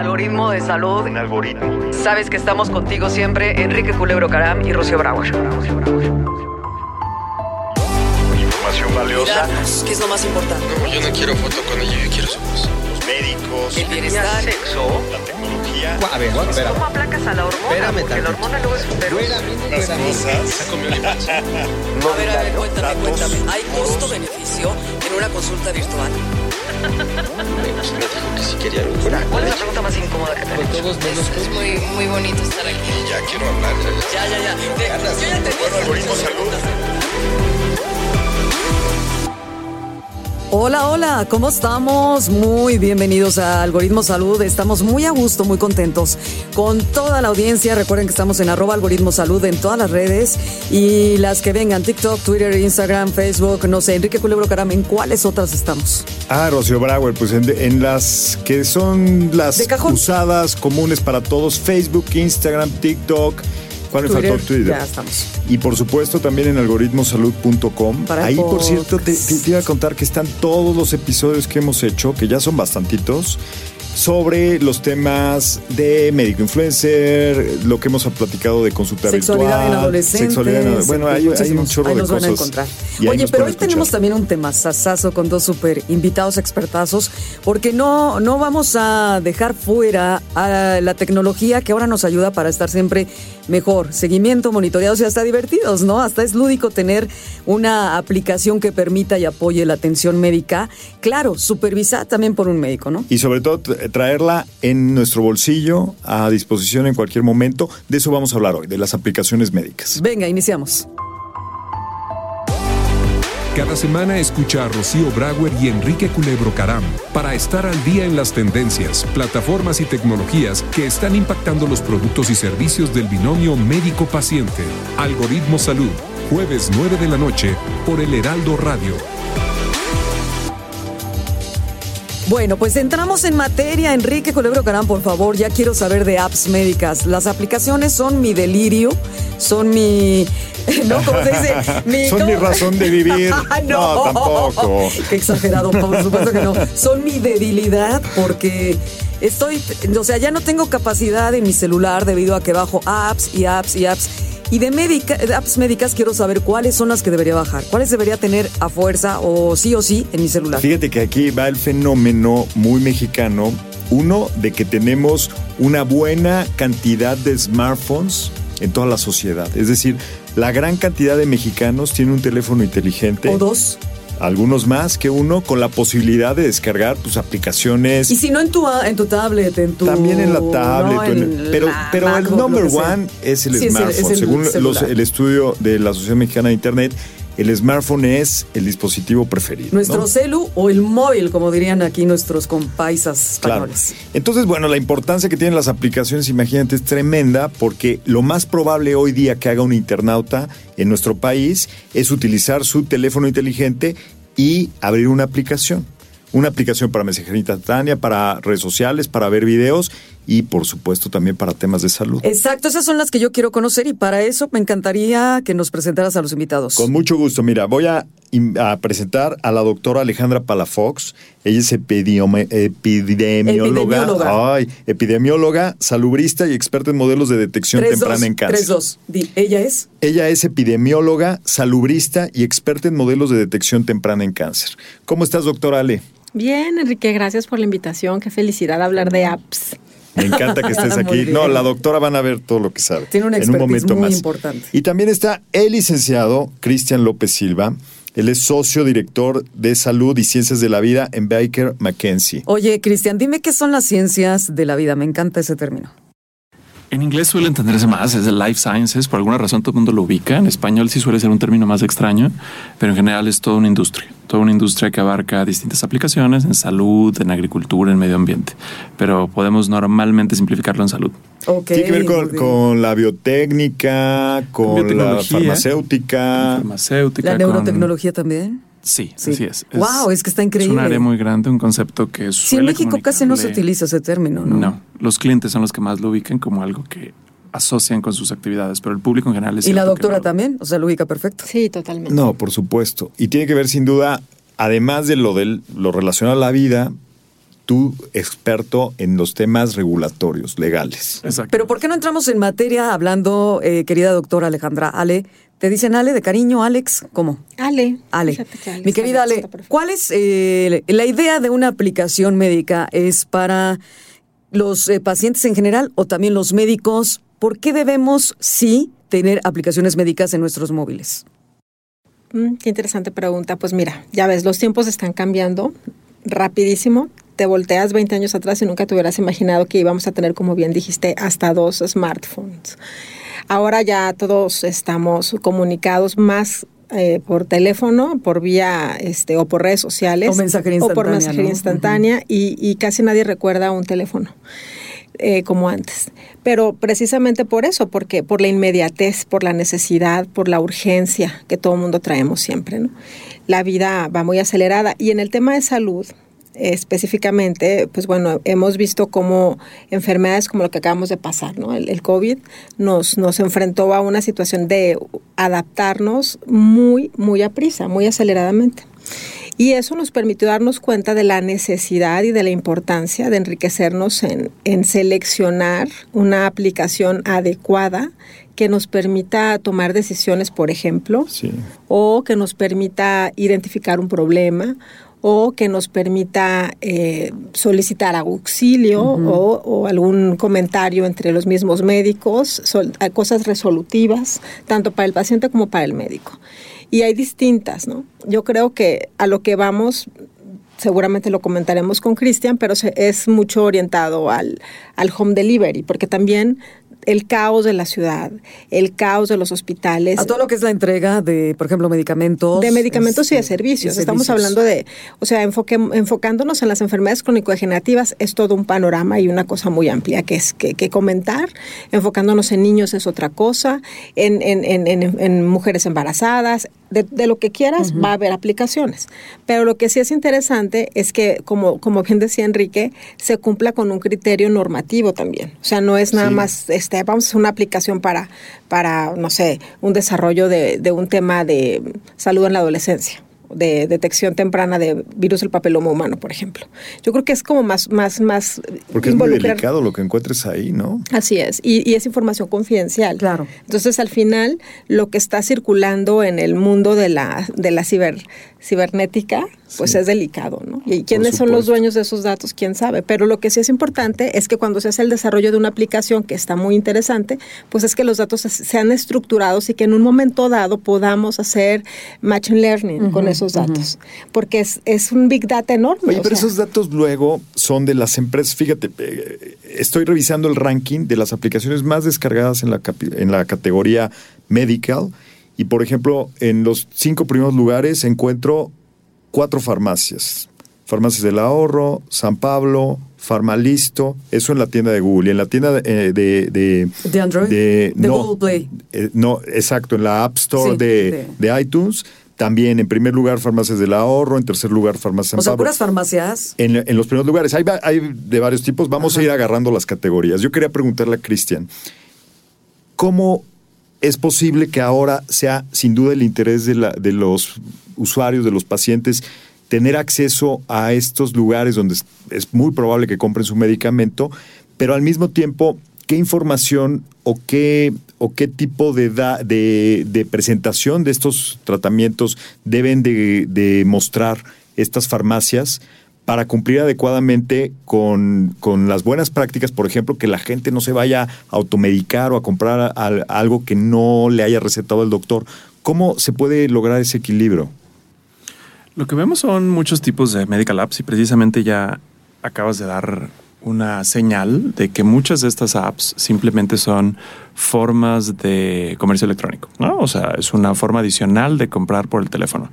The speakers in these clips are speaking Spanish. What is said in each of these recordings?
Algoritmo de salud. Un algoritmo. Sabes que estamos contigo siempre, Enrique Culebro Caram y Rocío Bravo. Información valiosa. ¿Qué es lo más importante? No, yo no quiero foto con ella, yo quiero su voz. Los médicos. El bienestar. Sexo. La tecnología. A ver, espera. ¿Cómo aplacas a la hormona? Espérame Porque la hormona luego es un pero. Las cosas. A ver, a ver, cuéntame, cuéntame. ¿Hay costo-beneficio en una consulta virtual? Me dijo que si quería algo fuera. ¿Cuál es la pregunta más incómoda que te han Con hecho? todos menos Es muy, muy bonito estar aquí. Ya quiero hablar. ya, ya. Ya, ya, yo ya te Bueno, algoritmo salud. Hola, hola, ¿cómo estamos? Muy bienvenidos a Algoritmo Salud. Estamos muy a gusto, muy contentos con toda la audiencia. Recuerden que estamos en arroba Algoritmo Salud en todas las redes y las que vengan, TikTok, Twitter, Instagram, Facebook, no sé, Enrique Culebro Caram, ¿en cuáles otras estamos? Ah, Rocío Brauer, pues en, en las que son las usadas, comunes para todos, Facebook, Instagram, TikTok. ¿Cuál me faltó? Twitter. Ya estamos. Y por supuesto también en algoritmosalud.com. Ahí, por cierto, te, te- te iba a contar que están todos los episodios que hemos hecho, que ya son bastantitos, sobre los temas de médico influencer, lo que hemos platicado de consulta Sexualidad virtual. en adolescentes. Sexualidad en ado- Bueno, hay, hay un chorro Ahí de nos cosas. van a encontrar. Oye, pero hoy tenemos también un tema sasazo con dos super invitados expertazos, porque no, no vamos a dejar fuera a la tecnología que ahora nos ayuda para estar siempre mejor, seguimiento, monitoreados y hasta divertidos, ¿no? Hasta es lúdico tener una aplicación que permita y apoye la atención médica. Claro, supervisada también por un médico, ¿no? Y sobre todo traerla en nuestro bolsillo a disposición en cualquier momento. De eso vamos a hablar hoy, de las aplicaciones médicas. Venga, iniciamos. Cada semana escucha a Rocío Brauer y Enrique Culebro Caram para estar al día en las tendencias, plataformas y tecnologías que están impactando los productos y servicios del binomio médico-paciente. Algoritmo Salud, jueves 9 de la noche por el Heraldo Radio. Bueno, pues entramos en materia. Enrique Culebro Carán, por favor, ya quiero saber de apps médicas. Las aplicaciones son mi delirio, son mi... ¿No? ¿Cómo se dice? Son mi razón de vivir. Ay, No, tampoco. Qué exagerado, por supuesto que no. Son mi debilidad porque estoy... O sea, ya no tengo capacidad en mi celular debido a que bajo apps y apps y apps. Y de, médica, de apps médicas quiero saber cuáles son las que debería bajar, cuáles debería tener a fuerza o sí o sí en mi celular. Fíjate que aquí va el fenómeno muy mexicano. Uno, de que tenemos una buena cantidad de smartphones en toda la sociedad. Es decir, la gran cantidad de mexicanos tiene un teléfono inteligente. O dos. Algunos más que uno con la posibilidad de descargar tus aplicaciones. Y si no en tu, en tu tablet, en tu... También en la tablet, no, o en- en pero, la pero el number one es el Sí, es el- smartphone. es el Según los- el estudio de la Asociación Mexicana de Internet, el smartphone es el dispositivo preferido. Nuestro ¿no? celu o el móvil, como dirían aquí nuestros compaisas Claro. españoles. Entonces, bueno, la importancia que tienen las aplicaciones, imagínate, es tremenda porque lo más probable hoy día que haga un internauta en nuestro país es utilizar su teléfono inteligente y abrir una aplicación. Una aplicación para mensajería instantánea, para redes sociales, para ver videos y, por supuesto, también para temas de salud. Exacto, esas son las que yo quiero conocer y para eso me encantaría que nos presentaras a los invitados. Con mucho gusto. Mira, voy a, presentar a la doctora Alejandra Palafox. Ella es epidemióloga. Epidemióloga. Ay, epidemióloga, salubrista y experta en modelos de detección Tres, temprana dos, en cáncer. Tres, dos. Di, ¿Ella es? Ella es epidemióloga, salubrista y experta en modelos de detección temprana en cáncer. ¿Cómo estás, doctora Ale? Bien, Enrique, gracias por la invitación. Qué felicidad hablar de apps. Me encanta que estés aquí. No, la doctora van a ver todo lo que sabe. Tiene una en un momento muy más. importante. Y también está el licenciado Cristian López Silva. Él es socio director de salud y ciencias de la vida en Baker McKenzie. Oye, Cristian, dime qué son las ciencias de la vida. Me encanta ese término. En inglés suele entenderse más, es el life sciences, por alguna razón todo el mundo lo ubica. En español sí suele ser un término más extraño, pero en general es toda una industria, toda una industria que abarca distintas aplicaciones en salud, en agricultura, en medio ambiente. Pero podemos normalmente simplificarlo en salud. Ok, Tiene que ver con, con la biotécnica, con la farmacéutica. Farmacéutica. La con- neurotecnología también. Sí, Sí. así es. Guau, es que está increíble. Es un área muy grande, un concepto que Sí, en México casi no se utiliza ese término, ¿no? No, los clientes son los que más lo ubican como algo que asocian con sus actividades, pero el público en general es ¿Y la doctora también? O sea, lo ubica perfecto. Sí, totalmente. No, por supuesto. Y tiene que ver sin duda, además de lo, del, lo relacionado a la vida, tú experto en los temas regulatorios, legales. Exacto. Pero ¿por qué no entramos en materia hablando, eh, querida doctora Alejandra? Ale, ¿te dicen Ale de cariño, Alex? ¿Cómo? Ale. Ale. Que Alex Mi querida Ale. ¿cuál es eh, la idea de una aplicación médica? ¿Es para los eh, pacientes en general o también los médicos? ¿Por qué debemos, sí, tener aplicaciones médicas en nuestros móviles? Mm, qué interesante pregunta. Pues mira, ya ves, los tiempos están cambiando rapidísimo. Te volteas 20 años atrás y nunca te hubieras imaginado que íbamos a tener, como bien dijiste, hasta dos smartphones. Ahora ya todos estamos comunicados más eh, por teléfono, por vía este, o por redes sociales. O mensajería O por mensajería ¿no? instantánea y, y casi nadie recuerda un teléfono. eh, como antes. Pero precisamente por eso, porque por la inmediatez, por la necesidad, por la urgencia que todo el mundo traemos siempre. ¿no? La vida va muy acelerada. Y en el tema de salud, específicamente, pues bueno, hemos visto cómo enfermedades como lo que acabamos de pasar, ¿no? El, el COVID nos, nos enfrentó a una situación de adaptarnos muy, muy a prisa, muy aceleradamente. Y eso nos permitió darnos cuenta de la necesidad y de la importancia de enriquecernos en, en seleccionar una aplicación adecuada que nos permita tomar decisiones, por ejemplo, Sí. o que nos permita identificar un problema o que nos permita eh, solicitar auxilio o, o algún comentario entre los mismos médicos, sol- cosas resolutivas, tanto para el paciente como para el médico. Y hay distintas, ¿no? Yo creo que a lo que vamos, seguramente lo comentaremos con Cristian, pero es mucho orientado al, al home delivery, porque también el caos de la ciudad, el caos de los hospitales, A todo lo que es la entrega de, por ejemplo, medicamentos. de medicamentos y de servicios. Estamos hablando de, o sea, enfoque, enfocándonos en las enfermedades crónico-degenerativas es todo un panorama y una cosa muy amplia que es que, que comentar. Enfocándonos en niños es otra cosa, en, en, en, en- en mujeres embarazadas, de, de lo que quieras va a haber aplicaciones. Pero lo que sí es interesante es que, como, como bien decía Enrique, se cumpla con un criterio normativo también. O sea, no es nada Sí. más, este, vamos a hacer una aplicación para, para no sé, un desarrollo de, de un tema de salud en la adolescencia de detección temprana de virus del papiloma humano, por ejemplo. Yo creo que es como más, más, más Porque es muy delicado lo que encuentres ahí, ¿no? Así es, y, y es información confidencial. Claro. Entonces, al final, lo que está circulando en el mundo de la, de la ciber, cibernética, pues Sí. es delicado, ¿no? Y quiénes son los dueños de esos datos, quién sabe. Pero lo que sí es importante es que cuando se hace el desarrollo de una aplicación que está muy interesante, pues es que los datos se- sean estructurados y que en un momento dado podamos hacer machine learning con esos datos. Porque es, es un big data enorme. Oye, pero sea. esos datos luego son de las empresas. Fíjate, eh, estoy revisando el ranking de las aplicaciones más descargadas en la, capi- en la categoría medical. Y por ejemplo, en los cinco primeros lugares encuentro cuatro farmacias. Farmacias del Ahorro, San Pablo, Farmalisto, eso en la tienda de Google. Y en la tienda de... eh, de, de, ¿De Android? de- no, Google Play. eh, no, exacto, en la App Store Sí, de, de iTunes. También en primer lugar Farmacias del Ahorro, en tercer lugar Farmacias O sea, puras farmacias. en, en los primeros lugares. Hay, hay de varios tipos. Vamos a ir agarrando las categorías. Yo quería preguntarle a Cristian, ¿cómo es posible que ahora sea sin duda el interés de, la- de los usuarios, de los pacientes, tener acceso a estos lugares donde es, muy probable que compren su medicamento, pero al mismo tiempo, ¿qué información o qué, o qué tipo de, da- de, presentación de estos tratamientos deben de, mostrar estas farmacias? para cumplir adecuadamente con, con las buenas prácticas, por ejemplo, que la gente no se vaya a automedicar o a comprar al- algo que no le haya recetado el doctor. ¿Cómo se puede lograr ese equilibrio? Lo que vemos son muchos tipos de medical apps y precisamente ya acabas de dar una señal de que muchas de estas apps simplemente son formas de comercio electrónico, ¿no? O sea, es una forma adicional de comprar por el teléfono,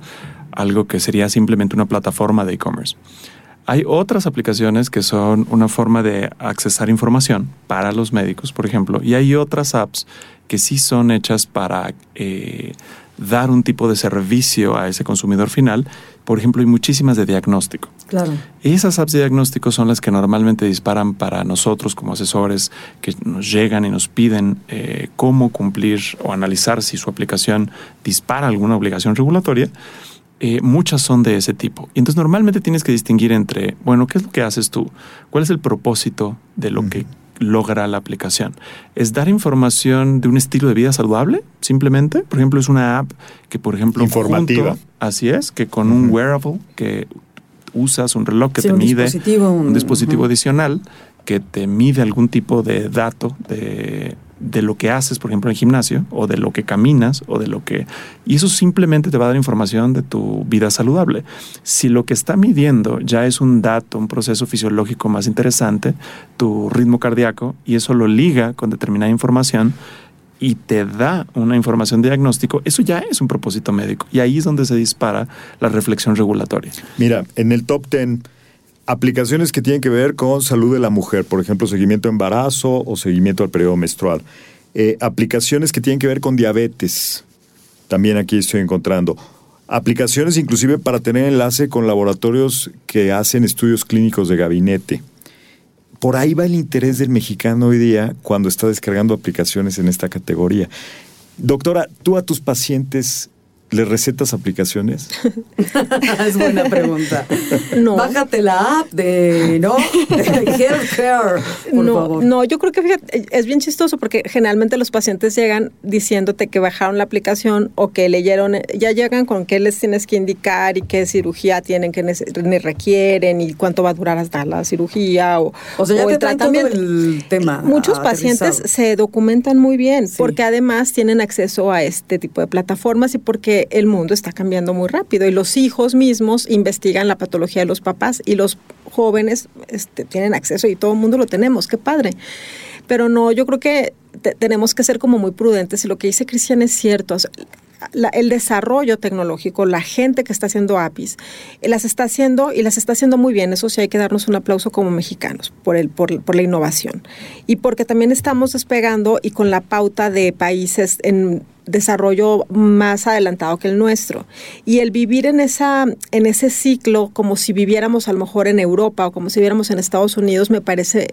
algo que sería simplemente una plataforma de e-commerce. Hay otras aplicaciones que son una forma de accesar información para los médicos, por ejemplo, y hay otras apps que sí son hechas para eh, dar un tipo de servicio a ese consumidor final. Por ejemplo, hay muchísimas de diagnóstico. Claro. Esas apps de diagnóstico son las que normalmente disparan para nosotros como asesores que nos llegan y nos piden eh, cómo cumplir o analizar si su aplicación dispara alguna obligación regulatoria. Eh, muchas son de ese tipo. Y entonces normalmente tienes que distinguir entre, bueno, ¿qué es lo que haces tú? ¿Cuál es el propósito de lo que logra la aplicación? ¿Es dar información de un estilo de vida saludable? Simplemente. Por ejemplo, es una app que, por ejemplo, Informativa. junto- así es, que con un wearable que usas, un reloj que Sí, te un mide, dispositivo, un- un dispositivo adicional que te mide algún tipo de dato de, de lo que haces, por ejemplo, en el gimnasio, o de lo que caminas, o de lo que... Y eso simplemente te va a dar información de tu vida saludable. Si lo que está midiendo ya es un dato, un proceso fisiológico más interesante, tu ritmo cardíaco, y eso lo liga con determinada información, y te da una información diagnóstico, eso ya es un propósito médico. Y ahí es donde se dispara la reflexión regulatoria. Mira, en el top 10, aplicaciones que tienen que ver con salud de la mujer, por ejemplo, seguimiento a embarazo o seguimiento al periodo menstrual. Eh, aplicaciones que tienen que ver con diabetes, también aquí estoy encontrando. Aplicaciones inclusive para tener enlace con laboratorios que hacen estudios clínicos de gabinete. Por ahí va el interés del mexicano hoy día cuando está descargando aplicaciones en esta categoría. Doctora, ¿tú a tus pacientes les recetas aplicaciones? es buena pregunta. No. Bájate la app de, ¿no? De Healthcare, por no, favor. no, yo creo que fíjate, es bien chistoso porque generalmente los pacientes llegan diciéndote que bajaron la aplicación o que leyeron, ya llegan con qué les tienes que indicar y qué cirugía tienen que ni requieren y cuánto va a durar hasta la cirugía o, O sea, ya o te el traen todo tratamiento. el tema Muchos aterrizado. pacientes se documentan muy bien Sí. porque además tienen acceso a este tipo de plataformas y porque el mundo está cambiando muy rápido y los hijos mismos investigan la patología de los papás y los jóvenes este, tienen acceso y todo el mundo lo tenemos, qué padre. Pero no, yo creo que te- tenemos que ser como muy prudentes y lo que dice Cristian es cierto. el desarrollo tecnológico, la gente que está haciendo APIs, eh, las está haciendo y las está haciendo muy bien. Eso sí hay que darnos un aplauso como mexicanos por, el, por, por la innovación. Y porque también estamos despegando y con la pauta de países en desarrollo más adelantado que el nuestro. Y el vivir en, esa, en ese ciclo como si viviéramos a lo mejor en Europa o como si viviéramos en Estados Unidos, me parece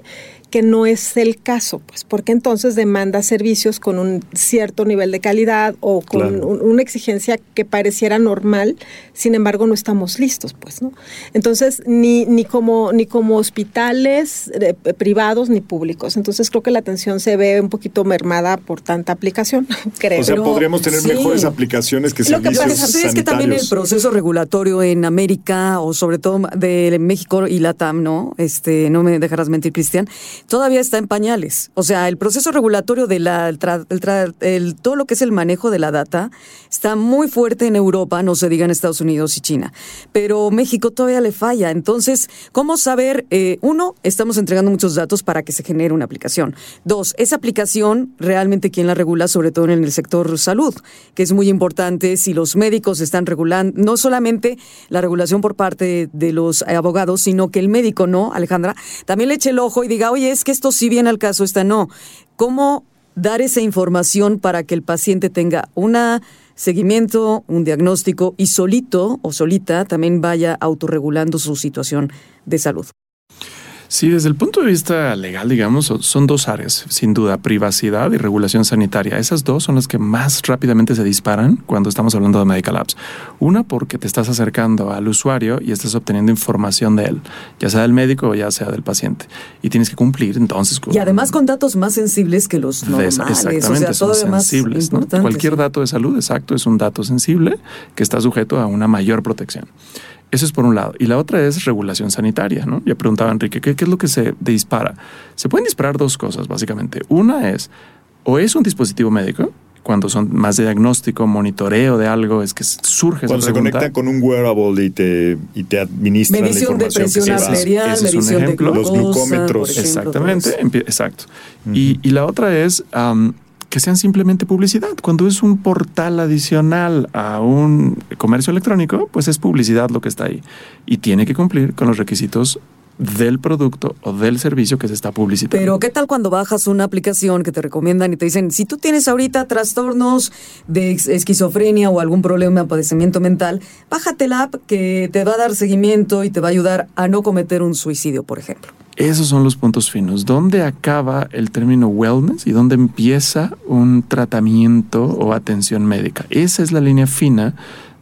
que no es el caso, pues porque entonces demanda servicios con un cierto nivel de calidad o con Claro. un- una exigencia que pareciera normal, sin embargo no estamos listos, pues, ¿no? Entonces, ni, ni, como, ni como hospitales eh, privados ni públicos. Entonces creo que la atención se ve un poquito mermada por tanta aplicación, creo. O sea, Pero- podríamos tener sí. mejores aplicaciones que Lo que pasa es que también el proceso regulatorio en América o sobre todo de México y Latam, ¿no? Este, no me dejarás mentir, Cristian, todavía está en pañales. O sea, el proceso regulatorio de la el tra- el tra- el- todo lo que es el manejo de la data está muy fuerte en Europa, no se diga en Estados Unidos y China, pero México todavía le falla. Entonces, ¿cómo saber? Eh, uno, estamos entregando muchos datos para que se genere una aplicación. Dos, esa aplicación realmente quién la regula, sobre todo en el sector salud, que es muy importante si los médicos están regulando, no solamente la regulación por parte de los abogados, sino que el médico, ¿no, Alejandra? También le eche el ojo y diga, oye, es que esto sí viene al caso, esta no. ¿Cómo dar esa información para que el paciente tenga una seguimiento, un diagnóstico y solito o solita también vaya autorregulando su situación de salud? Sí, desde el punto de vista legal, digamos, son- dos áreas, sin duda, privacidad y regulación sanitaria. Esas dos son las que más rápidamente se disparan cuando estamos hablando de medical apps. Una porque te estás acercando al usuario y estás obteniendo información de él, ya sea del médico o ya sea del paciente. Y tienes que cumplir entonces con... Y además con datos más sensibles que los normales, esa- o sea, exactamente, son más sensibles. ¿no? Cualquier dato de salud, exacto, es un dato sensible que está sujeto a una mayor protección. Eso es por un lado. Y la otra es regulación sanitaria, ¿no? Ya preguntaba Enrique, ¿qué, qué es lo que se dispara? Se pueden disparar dos cosas, básicamente. Una es, o es un dispositivo médico cuando son más de diagnóstico, monitoreo de algo, es que surge Cuando esa se pregunta. conectan con un wearable y te, y te administran Medición la de información presión que se va. arterial, Ese es un medición de ejemplo. Los glucómetros. ejemplo, Exactamente, exacto. y, y la otra es que sean simplemente publicidad. Cuando es un portal adicional a un comercio electrónico, pues es publicidad lo que está ahí. Y tiene que cumplir con los requisitos del producto o del servicio que se está publicitando. Pero ¿qué tal cuando bajas una aplicación que te recomiendan y te dicen, si tú tienes ahorita trastornos de esquizofrenia o algún problema de padecimiento mental, bájate la app que te va a dar seguimiento y te va a ayudar a no cometer un suicidio, por ejemplo? Esos son los puntos finos. ¿Dónde acaba el término wellness y dónde empieza un tratamiento o atención médica? Esa es la línea fina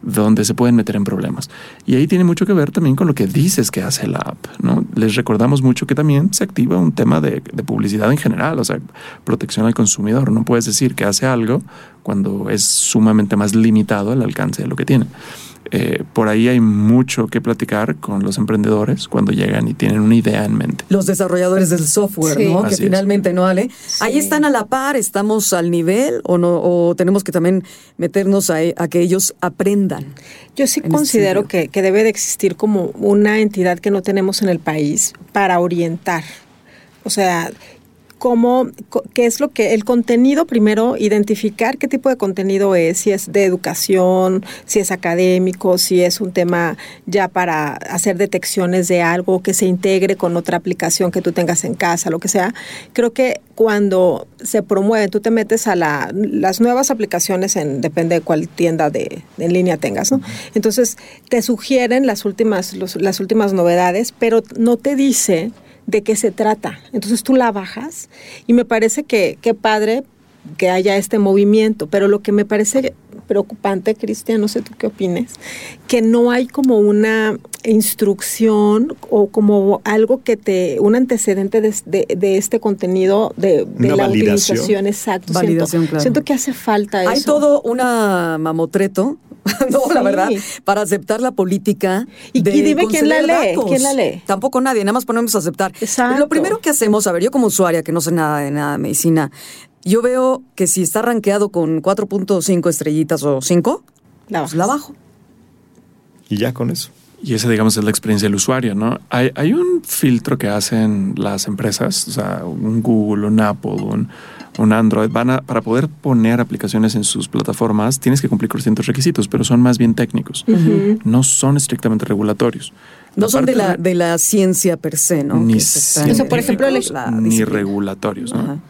donde se pueden meter en problemas. Y ahí tiene mucho que ver también con lo que dices que hace la app. ¿no? Les recordamos mucho que también se activa un tema de, de publicidad en general, o sea, protección al consumidor. No puedes decir que hace algo cuando es sumamente más limitado el alcance de lo que tiene. Eh, por ahí hay mucho que platicar con los emprendedores cuando llegan y tienen una idea en mente. Los desarrolladores del software, Sí. ¿no? Que es. finalmente, ¿no, Ale? Ahí están a la par, estamos al nivel o no, o tenemos que también meternos a, a que ellos aprendan. Yo sí considero que, que debe de existir como una entidad que no tenemos en el país para orientar. O sea, cómo, qué es lo que, el contenido primero, identificar qué tipo de contenido es, si es de educación, si es académico, si es un tema ya para hacer detecciones de algo que se integre con otra aplicación que tú tengas en casa, lo que sea. Creo que cuando se promueven, tú te metes a la, las nuevas aplicaciones, en, depende de cuál tienda de, en línea tengas, ¿no? Entonces, te sugieren las últimas, los- las últimas novedades, pero no te dice de qué se trata. Entonces tú la bajas y me parece que qué padre que haya este movimiento, pero lo que me parece preocupante, Cristian, no sé tú qué opines, que no hay como una instrucción o como algo que te, un antecedente de, de- de este contenido, de, la validación. utilización, exacto. Validación, siento, claro. siento que hace falta eso. Hay todo una mamotreto, no, la verdad, para aceptar la política. Y- de y dime quién la lee, quién la lee. Tampoco nadie, nada más ponemos a aceptar. Exacto. Lo primero que hacemos, a ver, yo como usuaria que no sé nada de nada de medicina, yo veo que si está rankeado con 4.5 estrellitas o 5, La pues la bajo. Y ya con eso. Y esa, digamos, es la experiencia del usuario, ¿no? Hay, hay un filtro que hacen las empresas, o sea, un Google, un Apple, un, un Android, van a, para poder poner aplicaciones en sus plataformas, tienes que cumplir con ciertos requisitos, pero son más bien técnicos. No son estrictamente regulatorios. No son de la, de la ciencia per se, ¿no? Ni Que se están- O sea, por ejemplo, el- la ni regulatorios, ¿no?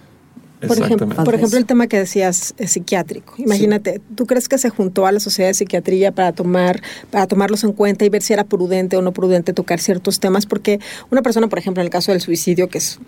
Por ejemplo, por ejemplo, el tema que decías eh, psiquiátrico. Imagínate, ¿tú crees que se juntó a la sociedad de psiquiatría para tomar, para tomarlos en cuenta y ver si era prudente o no prudente tocar ciertos temas? Porque una persona, por ejemplo, en el caso del suicidio, que es,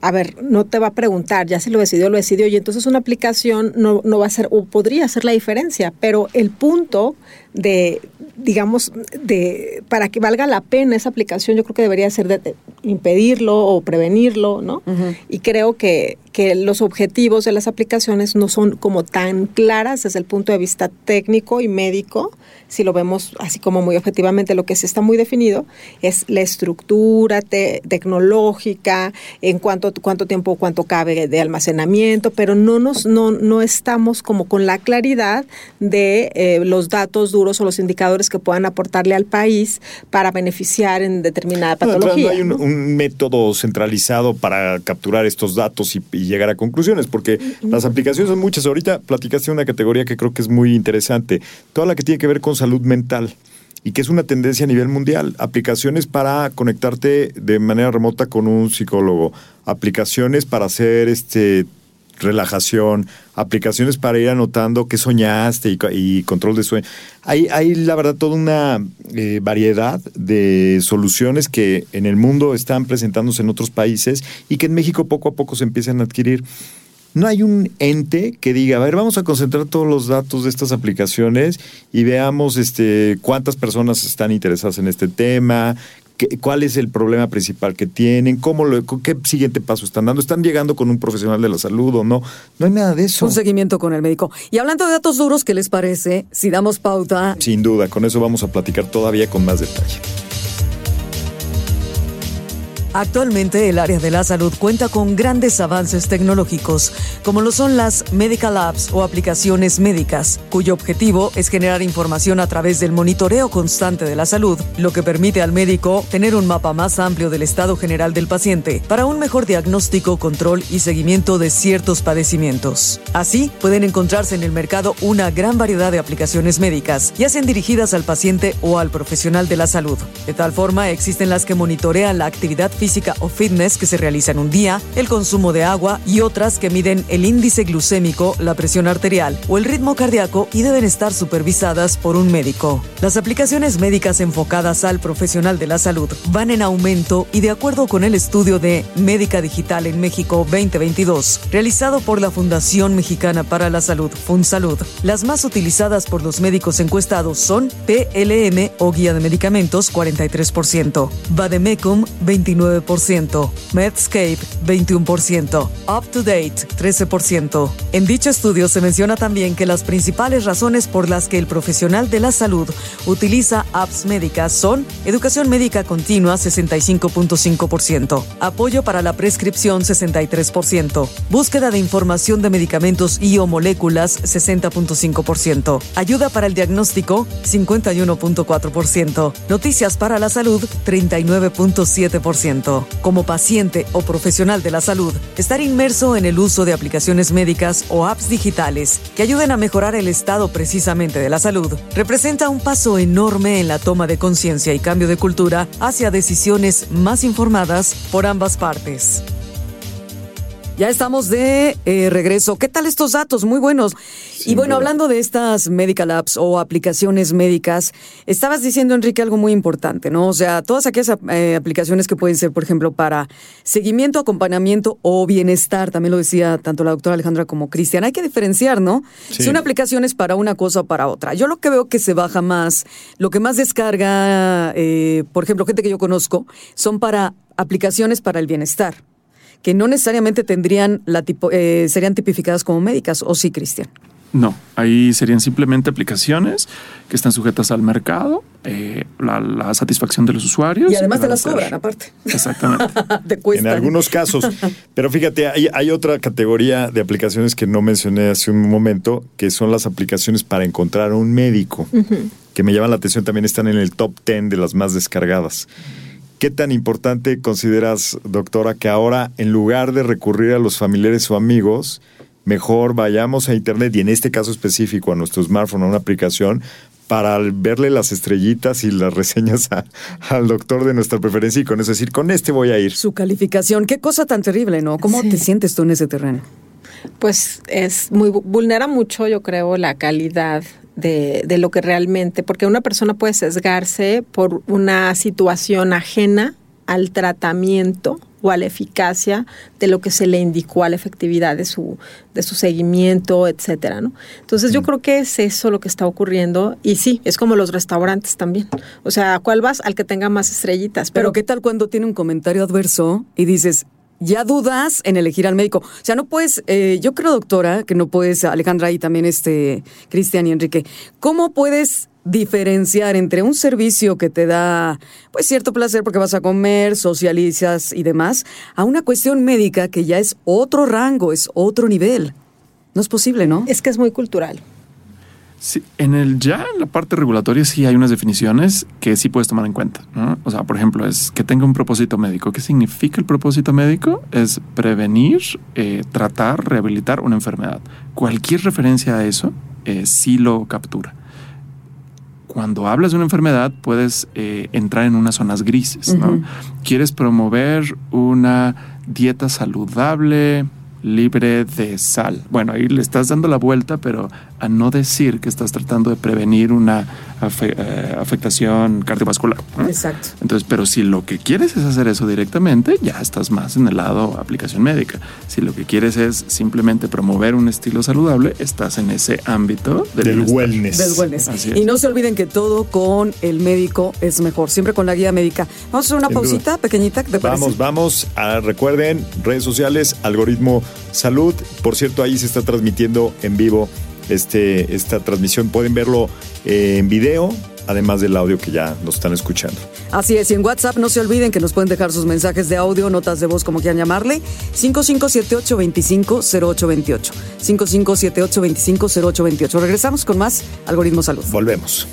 a ver, no te va a preguntar, ya si lo decidió, lo decidió, y entonces una aplicación no, no va a ser, o podría hacer la diferencia, pero el punto de, digamos, de para que valga la pena esa aplicación, yo creo que debería ser de, de impedirlo o prevenirlo, ¿no? Y creo que, que los objetivos de las aplicaciones no son como tan claras desde el punto de vista técnico y médico, si lo vemos así como muy objetivamente, lo que sí está muy definido es la estructura te- tecnológica, en cuánto, cuánto tiempo, cuánto cabe de almacenamiento, pero no nos, no, no estamos como con la claridad de eh, los datos duros o los indicadores que puedan aportarle al país para beneficiar en determinada patología. no hay un, método centralizado para capturar estos datos y, y llegar a conclusiones, porque las aplicaciones son muchas. Ahorita platicaste una categoría que creo que es muy interesante, toda la que tiene que ver con salud mental y que es una tendencia a nivel mundial. Aplicaciones para conectarte de manera remota con un psicólogo, aplicaciones para hacer este relajación, aplicaciones para ir anotando qué soñaste y, co- y control de sueño. Hay, hay, la verdad, toda una eh, variedad de soluciones que en el mundo están presentándose en otros países y que en México poco a poco se empiezan a adquirir. No hay un ente que diga, a ver, vamos a concentrar todos los datos de estas aplicaciones y veamos este, cuántas personas están interesadas en este tema, cuál es el problema principal que tienen, cómo lo, qué siguiente paso están dando, están llegando con un profesional de la salud o no. No hay nada de eso. Un seguimiento con el médico. Y hablando de datos duros, ¿qué les parece si damos pauta? Sin duda, con eso vamos a platicar todavía con más detalle. Actualmente el área de la salud cuenta con grandes avances tecnológicos, como lo son las Medical Apps o aplicaciones médicas, cuyo objetivo es generar información a través del monitoreo constante de la salud, lo que permite al médico tener un mapa más amplio del estado general del paciente para un mejor diagnóstico, control y seguimiento de ciertos padecimientos. Así, pueden encontrarse en el mercado una gran variedad de aplicaciones médicas, ya sean dirigidas al paciente o al profesional de la salud. De tal forma, existen las que monitorean la actividad física o fitness que se realiza en un día, el consumo de agua y otras que miden el índice glucémico, la presión arterial o el ritmo cardíaco y deben estar supervisadas por un médico. Las aplicaciones médicas enfocadas al profesional de la salud van en aumento y de acuerdo con el estudio de Médica Digital en México 2022, realizado por la Fundación Mexicana para la Salud, FunSalud, las más utilizadas por los médicos encuestados son PLM o guía de medicamentos 43%, Vademecum 29%, Medscape 21%, UpToDate 13%. En dicho estudio se menciona también que las principales razones por las que el profesional de la salud utiliza apps médicas son educación médica continua 65.5%, apoyo para la prescripción 63%, búsqueda de información de medicamentos y o moléculas 60.5%, ayuda para el diagnóstico 51.4%, noticias para la salud 39.7%. Como paciente o profesional de la salud, estar inmerso en el uso de aplicaciones médicas o apps digitales que ayuden a mejorar el estado precisamente de la salud representa un paso enorme en la toma de conciencia y cambio de cultura hacia decisiones más informadas por ambas partes. Ya estamos de eh, regreso. ¿Qué tal estos datos? Muy buenos. y bueno, hablando de estas medical apps o aplicaciones médicas, estabas diciendo, Enrique, algo muy importante, ¿no? O sea, todas aquellas eh, aplicaciones que pueden ser, por ejemplo, para seguimiento, acompañamiento o bienestar, también lo decía tanto la doctora Alejandra como Cristian, hay que diferenciar, ¿no? Sí. Si una aplicación es para una cosa o para otra. Yo lo que veo que se baja más, lo que más descarga, eh, por ejemplo, gente que yo conozco, son para aplicaciones para el bienestar que no necesariamente tendrían la tipo, eh, serían tipificadas como médicas, ¿o sí, Cristian? No, ahí serían simplemente aplicaciones que están sujetas al mercado, eh, la, la satisfacción de los usuarios. Y además te las cobran, aparte. Exactamente. te cuestan. En algunos casos. Pero fíjate, hay, hay otra categoría de aplicaciones que no mencioné hace un momento, que son las aplicaciones para encontrar a un médico, que me llaman la atención, también están en el top 10 de las más descargadas. ¿Qué tan importante consideras, doctora, que ahora, en lugar de recurrir a los familiares o amigos, mejor vayamos a Internet y en este caso específico a nuestro smartphone, a una aplicación, para verle las estrellitas y las reseñas a- al doctor de nuestra preferencia y con eso decir, con este voy a ir? Su calificación, qué cosa tan terrible, ¿no? ¿Cómo te sientes tú en ese terreno? Pues es muy vulnera mucho, yo creo, la calidad de, de lo que realmente, porque una persona puede sesgarse por una situación ajena al tratamiento o a la eficacia de lo que se le indicó a la efectividad de su, de su seguimiento, etcétera, ¿no? Entonces yo creo que es eso lo que está ocurriendo y sí, es como los restaurantes también. O sea, ¿a ¿cuál vas? Al que tenga más estrellitas. Pero ¿qué tal cuando tiene un comentario adverso y dices, ya dudas en elegir al médico? O sea, no puedes, eh, yo creo, doctora, que no puedes, Alejandra y también este, Cristian y Enrique, ¿cómo puedes diferenciar entre un servicio que te da pues cierto placer porque vas a comer, socializas y demás, a una cuestión médica que ya es otro rango, es otro nivel? No es posible, ¿no? Es que es muy cultural. Sí, en el ya en la parte regulatoria sí hay unas definiciones que sí puedes tomar en cuenta. ¿no? O sea, por ejemplo, es que tenga un propósito médico. ¿Qué significa el propósito médico? Es prevenir, eh, tratar, rehabilitar una enfermedad. Cualquier referencia a eso eh, sí lo captura. Cuando hablas de una enfermedad puedes eh, entrar en unas zonas grises. Quieres promover una dieta saludable, libre de sal. Bueno, ahí le estás dando la vuelta, pero a no decir que estás tratando de prevenir una afe- eh, afectación cardiovascular. ¿no? Exacto. Entonces, pero si lo que quieres es hacer eso directamente, ya estás más en el lado aplicación médica. Si lo que quieres es simplemente promover un estilo saludable, estás en ese ámbito del, bienestar. Del wellness. Así es. Y no se olviden que todo con el médico es mejor, siempre con la guía médica. Vamos a hacer una Sin pausita pequeñita, ¿te parece? Vamos, vamos. a- recuerden, redes sociales, algoritmo salud. Por cierto, ahí se está transmitiendo en vivo este, esta transmisión. Pueden verlo eh, en video además del audio que ya nos están escuchando. Así es, y en WhatsApp no se olviden que nos pueden dejar sus mensajes de audio, notas de voz, como quieran llamarle, 5578-250828. 5578-250828. Regresamos con más Algoritmo Salud. Volvemos.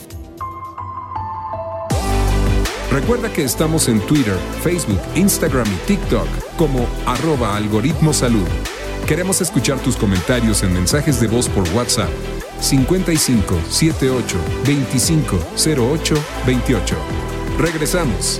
Recuerda que estamos en Twitter, Facebook, Instagram y TikTok como arroba algoritmo salud. Queremos escuchar tus comentarios en mensajes de voz por WhatsApp 55 78 25 08 28. Regresamos.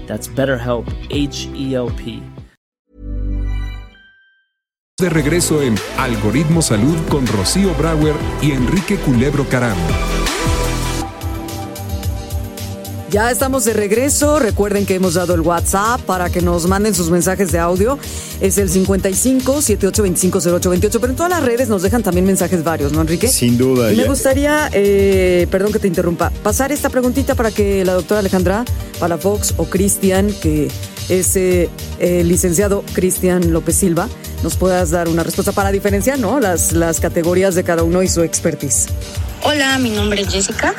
That's BetterHelp, H E L P. de regreso en Algoritmo Salud con Rocío Brauer y Enrique Culebro Caram. Ya estamos de regreso. Recuerden que hemos dado el WhatsApp para que nos manden sus mensajes de audio. Es el 55 7825 0828. Pero en todas las redes nos dejan también mensajes varios, ¿no, Enrique? Sin duda. Y me gustaría, eh, perdón que te interrumpa, pasar esta preguntita para que la doctora Alejandra Palafox o Cristian, que es eh, el licenciado Cristian López Silva, nos puedas dar una respuesta para diferenciar, ¿no? Las, las categorías de cada uno y su expertise. Hola, mi nombre es Jessica.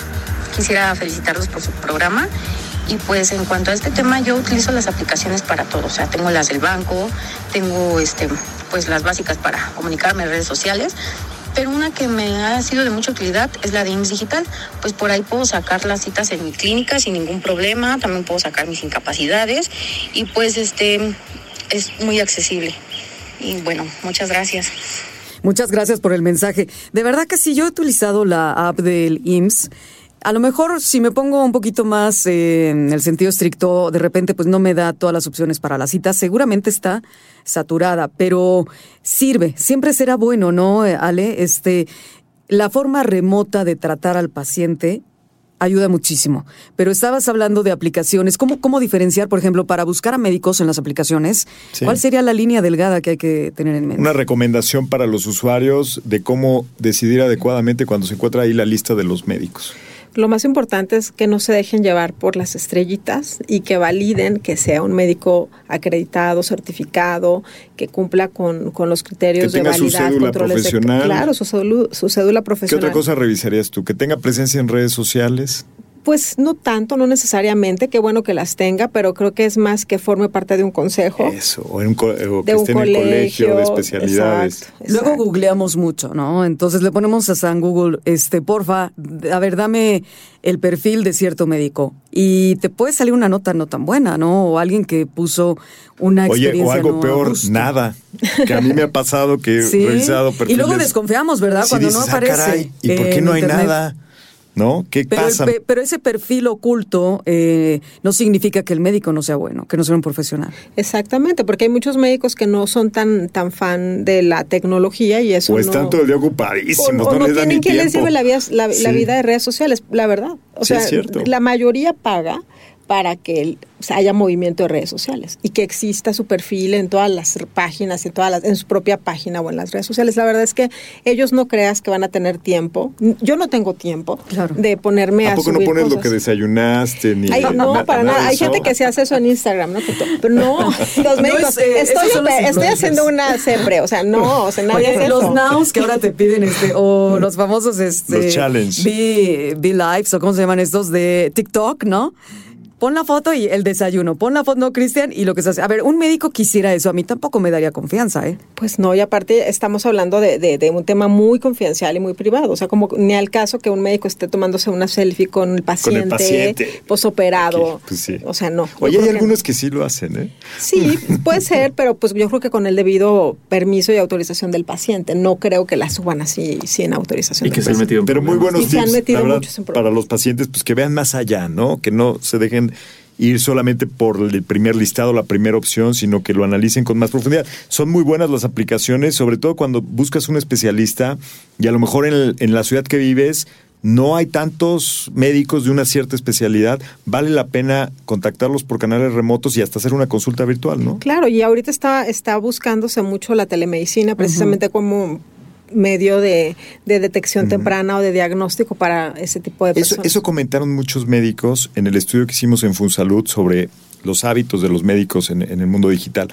Quisiera felicitarlos por su programa. Y pues en cuanto a este tema, yo utilizo las aplicaciones para todo. O sea, tengo las del banco, tengo este, pues las básicas para comunicarme en redes sociales. Pero una que me ha sido de mucha utilidad es la de IMSS Digital. Pues por ahí puedo sacar las citas en mi clínica sin ningún problema. También puedo sacar mis incapacidades. Y pues este es muy accesible. Y bueno, muchas gracias. Muchas gracias por el mensaje. De verdad que sí, yo he utilizado la app del IMSS. A lo mejor si me pongo un poquito más eh, en el sentido estricto, de repente pues no me da todas las opciones para la cita. Seguramente está saturada, pero sirve. Siempre será bueno, ¿no, Ale? Este, la forma remota de tratar al paciente ayuda muchísimo. Pero estabas hablando de aplicaciones. ¿Cómo, cómo diferenciar, por ejemplo, para buscar a médicos en las aplicaciones? Sí. ¿Cuál sería la línea delgada que hay que tener en mente? Una recomendación para los usuarios de cómo decidir adecuadamente cuando se encuentra ahí la lista de los médicos. Lo más importante es que no se dejen llevar por las estrellitas y que validen que sea un médico acreditado, certificado, que cumpla con, con los criterios Que de tenga su validad, cédula controles de- profesional. claro, su, cédula- su cédula ¿Qué profesional. otra cosa revisarías tú? Que tenga presencia en redes sociales. Pues no tanto, no necesariamente, qué bueno que las tenga, pero creo que es más que forme parte de un consejo. Eso, o, en un co- o que De un esté en el colegio de especialidades. exacto. Luego googleamos mucho, ¿no? Entonces le ponemos a San Google, este, porfa, a ver, dame el perfil de cierto médico. Y te puede salir una nota no tan buena, ¿no? O alguien que puso una Oye, experiencia. o algo no peor, nada. Que a mí me ha pasado que Sí. he revisado perfiles. Y luego desconfiamos, ¿verdad? Sí Cuando dices, no "Ah, aparece. caray, ¿Y por qué no hay internet". nada? ¿No? ¿Qué Pero, pasa? pe- pero ese perfil oculto eh, no significa que el médico no sea bueno, que no sea un profesional. Exactamente, porque hay muchos médicos que no son tan tan fan de la tecnología y eso o no... están todo el día o, ocupadísimos, o no, no les tienen ni quien les tiempo. lleve la vida, la, la Sí. vida de redes sociales, la verdad. O Sí, sea, es cierto. la mayoría paga para que haya movimiento de redes sociales y que exista su perfil en todas las páginas, en todas las, en su propia página o en las redes sociales. La verdad es que ellos no creas que van a tener tiempo. Yo no tengo tiempo de ponerme a, ¿A poco no subir pones lo que desayunaste? Ni Ay, no, na- para nada. Hay gente que se hace eso en Instagram, ¿no? Pero no, los No médicos, es, eh, estoy, haciendo una CEPRE, o sea, no, o sea, nadie Oye, hace los eso. nows que ahora te piden, este, o los famosos, este. Los challenge. Be, be lives, o cómo se llaman estos de TikTok, ¿no? Pon la foto y el desayuno. Pon la foto, no, Cristian, y lo que se hace. A ver, un médico quisiera eso. A mí tampoco me daría confianza, ¿eh? Pues no, y aparte estamos hablando de, de- de un tema muy confidencial y muy privado. O sea, como ni al caso que un médico esté tomándose una selfie con el paciente, paciente. posoperado. Pues sí. O sea, no. Oye, hay que algunos que sí lo hacen, ¿eh? Sí, puede ser, pero pues yo creo que con el debido permiso y autorización del paciente. No creo que la suban así sin autorización del paciente. Pero muy buenos Y se han tips, metido la verdad, muchos en para los pacientes, pues que vean más allá, ¿no? Que no se dejen ir solamente por el primer listado, la primera opción, sino que lo analicen con más profundidad. Son muy buenas las aplicaciones, sobre todo cuando buscas un especialista y a lo mejor en, el- en la ciudad que vives no hay tantos médicos de una cierta especialidad, vale la pena contactarlos por canales remotos y hasta hacer una consulta virtual, ¿no? Claro, y ahorita está, está buscándose mucho la telemedicina precisamente como medio de, de detección temprana o de diagnóstico para ese tipo de Eso, personas. eso comentaron muchos médicos en el estudio que hicimos en Funsalud sobre los hábitos de los médicos en, en el mundo digital,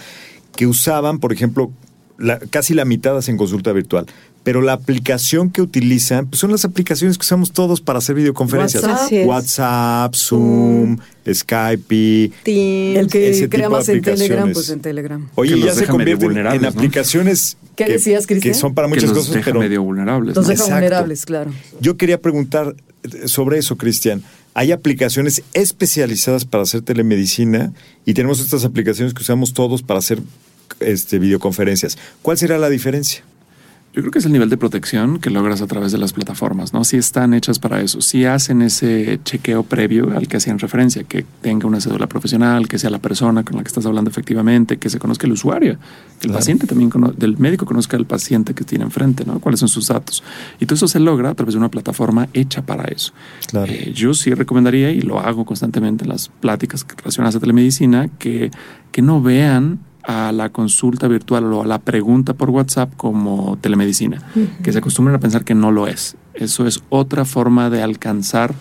que usaban, por ejemplo, la- casi la mitad hacen consulta virtual, pero la aplicación que utilizan pues son las aplicaciones que usamos todos para hacer videoconferencias. WhatsApp. WhatsApp, Zoom, Skype. El que ese crea tipo de más en Telegram, aplicaciones. pues en Telegram. Oye, Que ya los se deja medio convierten en aplicaciones ¿Qué que, decías, Cristian? que son para Que muchas cosas, deja pero medio vulnerables. Los ¿no? deja vulnerables, claro. Yo quería preguntar eh, sobre eso, Cristian. Hay aplicaciones especializadas para hacer telemedicina y tenemos estas aplicaciones que usamos todos para hacer este, videoconferencias. ¿Cuál será la diferencia? Yo creo que es el nivel de protección que logras a través de las plataformas, ¿no? Si están hechas para eso, si hacen ese chequeo previo al que hacían referencia, que tenga una cédula profesional, que sea la persona con la que estás hablando efectivamente, que se conozca el usuario, que el Claro. paciente también, del médico conozca al paciente que tiene enfrente, ¿no? Cuáles son sus datos. Y todo eso se logra a través de una plataforma hecha para eso. Claro. Eh, yo sí recomendaría, y lo hago constantemente en las pláticas relacionadas a telemedicina, que, que no vean a la consulta virtual o a la pregunta por WhatsApp como telemedicina, que se acostumbren a pensar que no lo es. Eso es otra forma de alcanzar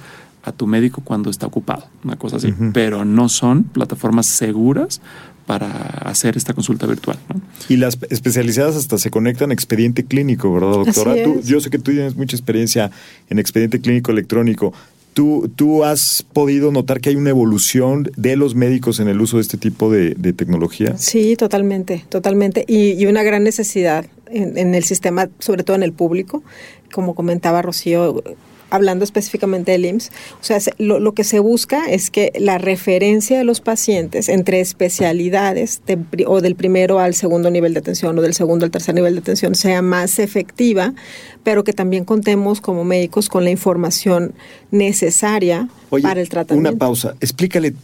a tu médico cuando está ocupado, una cosa así, pero no son plataformas seguras para hacer esta consulta virtual. ¿no? Y las especializadas hasta se conectan a expediente clínico, ¿verdad, doctora? Así Tú- yo sé que tú tienes mucha experiencia en expediente clínico electrónico. ¿Tú, ¿Tú has podido notar que hay una evolución de los médicos en el uso de este tipo de, de tecnología? Sí, totalmente, totalmente. Y, y una gran necesidad en, en el sistema, sobre todo en el público, como comentaba Rocío, hablando específicamente del IMSS. O sea, se- lo, lo que se busca es que la referencia de los pacientes entre especialidades o del primero al segundo nivel de atención o del segundo al tercer nivel de atención sea más efectiva, pero que también contemos como médicos con la información necesaria Oye, para el tratamiento. una pausa. Explícale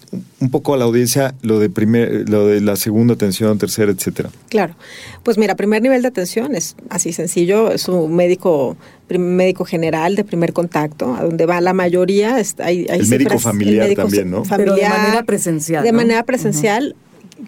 un poco a la audiencia lo de primer, lo de la segunda atención, tercera, etcétera. Claro. Pues mira, primer nivel de atención es así sencillo, es un médico médico general de primer contacto, a donde va la mayoría. Hay, hay El médico cifras- familiar médico también, ¿no? Pero de manera presencial, De ¿no? manera presencial.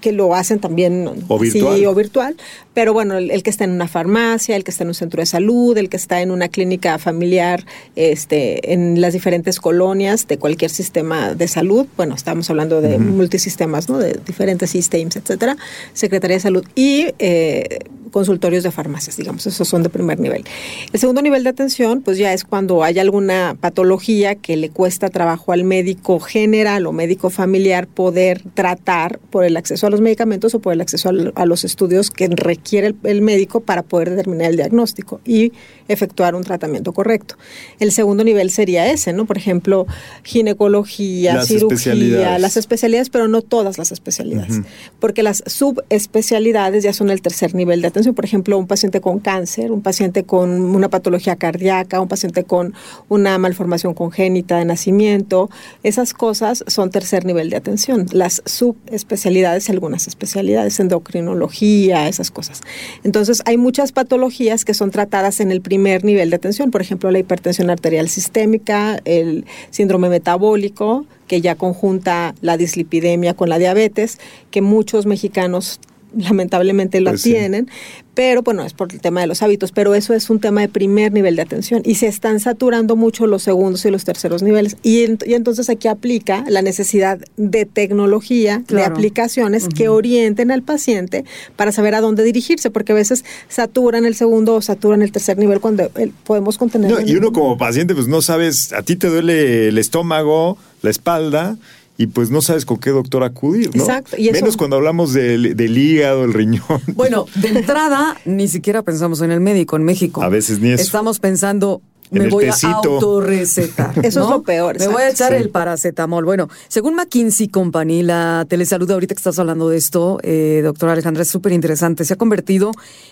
que lo hacen también O virtual. o virtual, pero bueno, el, el que está en una farmacia, el que está en un centro de salud, el que está en una clínica familiar, este, en las diferentes colonias de cualquier sistema de salud, bueno, estamos hablando de multisistemas, ¿no? De diferentes systems, etcétera, Secretaría de Salud y eh, consultorios de farmacias, digamos, esos son de primer nivel. El segundo nivel de atención, pues ya es cuando hay alguna patología que le cuesta trabajo al médico general o médico familiar poder tratar por el acceso a los medicamentos o por el acceso al- a los estudios que requiere requiere el, el médico para poder determinar el diagnóstico y efectuar un tratamiento correcto. El segundo nivel sería ese, ¿no? Por ejemplo, ginecología, Las cirugía, especialidades. las especialidades, pero no todas las especialidades, porque las subespecialidades ya son el tercer nivel de atención. Por ejemplo, un paciente con cáncer, un paciente con una patología cardíaca, un paciente con una malformación congénita de nacimiento, esas cosas son tercer nivel de atención. Las subespecialidades, algunas especialidades, endocrinología, esas cosas. Entonces, hay muchas patologías que son tratadas en el primer nivel de atención, por ejemplo, la hipertensión arterial sistémica, el síndrome metabólico, que ya conjunta la dislipidemia con la diabetes, que muchos mexicanos lamentablemente lo Pues sí. tienen, pero bueno, es por el tema de los hábitos, pero eso es un tema de primer nivel de atención y se están saturando mucho los segundos y los terceros niveles y, ent- y entonces aquí aplica la necesidad de tecnología, de aplicaciones que orienten al paciente para saber a dónde dirigirse, porque a veces saturan el segundo o saturan el tercer nivel cuando eh, podemos contener. No, y uno como paciente, pues no sabes, a ti te duele el estómago, la espalda, y pues no sabes con qué doctor acudir, ¿no? Exacto, y eso- Menos cuando hablamos del, del hígado, el riñón. Bueno, de entrada, ni siquiera pensamos en el médico en México. A veces ni eso. Estamos pensando, En me voy tecito. a autorrecetar. Eso es lo peor, Me voy a echar Sí. el paracetamol. Bueno, según McKinsey Company, la telesalud, ahorita que estás hablando de esto, eh, doctora Alejandra, es súper interesante. Se ha convertido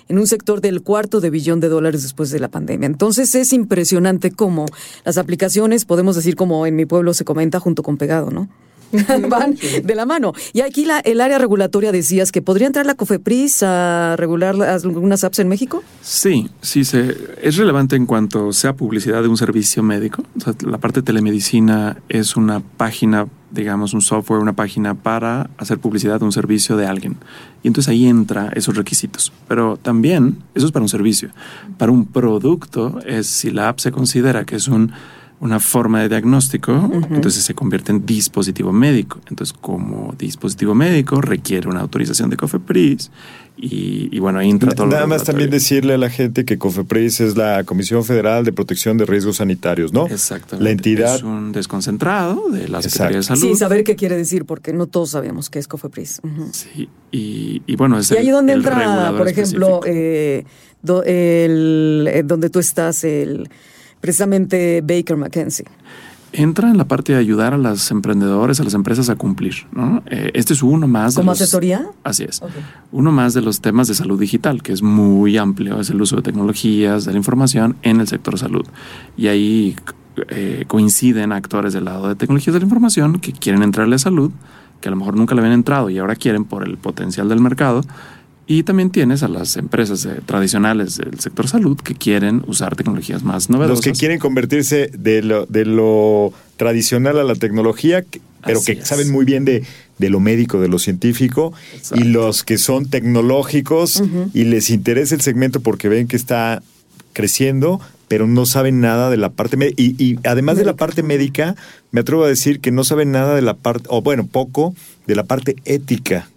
en un sector del cuarto de billón de dólares después de la pandemia. Entonces es impresionante cómo las aplicaciones, podemos decir como en mi pueblo se comenta, junto con pegado, ¿no? Van de la mano. Y aquí la, el área regulatoria decías que podría entrar la COFEPRIS a regular algunas apps en México. Sí, sí, se, es relevante en cuanto sea publicidad de un servicio médico. O sea, la parte de telemedicina es una página, digamos, un software, una página para hacer publicidad de un servicio de alguien. Y entonces ahí entra esos requisitos. Pero también, eso es para un servicio. Para un producto es si la app se considera que es un una forma de diagnóstico, entonces se convierte en dispositivo médico. Entonces, como dispositivo médico, requiere una autorización de COFEPRIS y, y bueno, ahí entra todo Nada más también decirle a la gente que COFEPRIS es la Comisión Federal de Protección de Riesgos Sanitarios, ¿no? Exactamente. La entidad Es un desconcentrado de la Secretaría de Salud. Sí, saber qué quiere decir, porque no todos sabemos qué es COFEPRIS. Sí, y, y bueno, es Y ahí el- donde el entra, por ejemplo, eh, do- el, eh, donde tú estás, el precisamente Baker McKenzie. entra en la parte de ayudar a los emprendedores, a las empresas a cumplir. ¿no? Eh, este es uno más. de ¿Como los- asesoría? Así es. Uno más de los temas de salud digital, que es muy amplio, es el uso de tecnologías, de la información en el sector salud. Y ahí eh, coinciden actores del lado de tecnologías de la información que quieren entrarle a salud, que a lo mejor nunca le habían entrado y ahora quieren por el potencial del mercado. Y también tienes a las empresas eh, tradicionales del sector salud que quieren usar tecnologías más novedosas. Los que quieren convertirse de lo, de lo tradicional a la tecnología, pero Así que es. saben muy bien de, de lo médico, de lo científico, y los que son tecnológicos y les interesa el segmento porque ven que está creciendo, pero no saben nada de la parte médica. Y, y además de la parte médica, me atrevo a decir que no saben nada de la parte, o bueno, poco, de la parte ética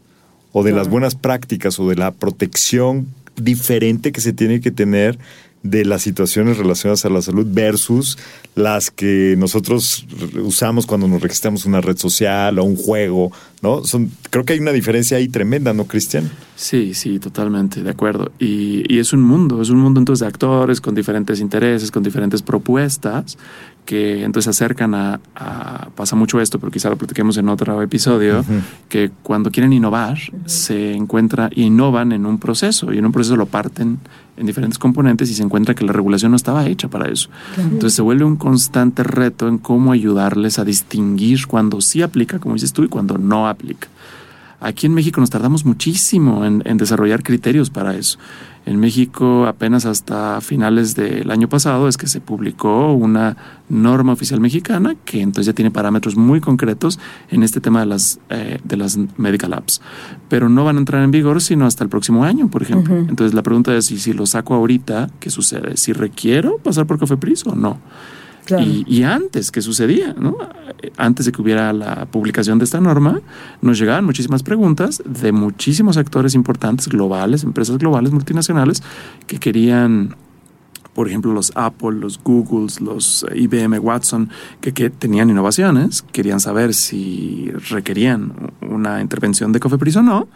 o de las buenas prácticas o de la protección diferente que se tiene que tener de las situaciones relacionadas a la salud versus las que nosotros usamos cuando nos registramos una red social o un juego, ¿no? Son, creo que hay una diferencia ahí tremenda, ¿no, Cristian? Sí, sí, totalmente, de acuerdo. Y, y es un mundo, es un mundo entonces de actores con diferentes intereses, con diferentes propuestas, que entonces se acercan a, a- pasa mucho esto, pero quizá lo platiquemos en otro episodio, que cuando quieren innovar, se encuentra, innovan en un proceso, y en un proceso lo parten en diferentes componentes y se encuentra que la regulación no estaba hecha para eso. Entonces se vuelve un constante reto en cómo ayudarles a distinguir cuando sí aplica, como dices tú, y cuando no aplica. Aquí en México nos tardamos muchísimo en, en desarrollar criterios para eso. En México apenas hasta finales del año pasado es que se publicó una norma oficial mexicana que entonces ya tiene parámetros muy concretos en este tema de las, eh, de las medical apps. Pero no van a entrar en vigor sino hasta el próximo año, por ejemplo. Entonces la pregunta es, ¿y si lo saco ahorita, qué sucede? ¿Si requiero pasar por Cofepris o no? Y antes, ¿qué sucedía? ¿no? Antes de que hubiera la publicación de esta norma, nos llegaban muchísimas preguntas de muchísimos actores importantes, globales, empresas globales, multinacionales, que querían, por ejemplo, los Apple, los Googles, los eh, IBM Watson, que, que tenían innovaciones, querían saber si requerían una intervención de Cofepris o no.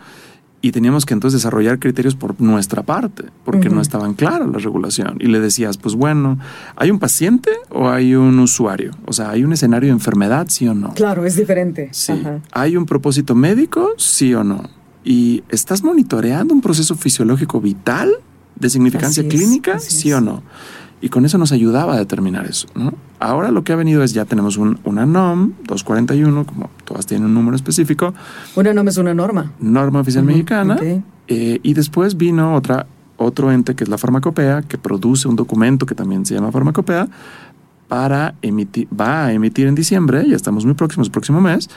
Y teníamos que entonces desarrollar criterios por nuestra parte, porque no estaban claras la regulación. Y le decías, pues bueno, ¿hay un paciente o hay un usuario? O sea, ¿hay un escenario de enfermedad, sí o no? Claro, es diferente. Sí. Ajá. ¿Hay un propósito médico, sí o no? ¿Y estás monitoreando un proceso fisiológico vital de significancia es, clínica, sí o no? Y con eso nos ayudaba a determinar eso. ¿no? Ahora lo que ha venido es ya tenemos un, una NOM 241, como todas tienen un número específico, Una norma es una norma. norma oficial mexicana, eh, y después vino otra, otro ente que es la farmacopea, que produce un documento que también se llama farmacopea, para emitir, va a emitir en diciembre, ya estamos muy próximos, próximo mes,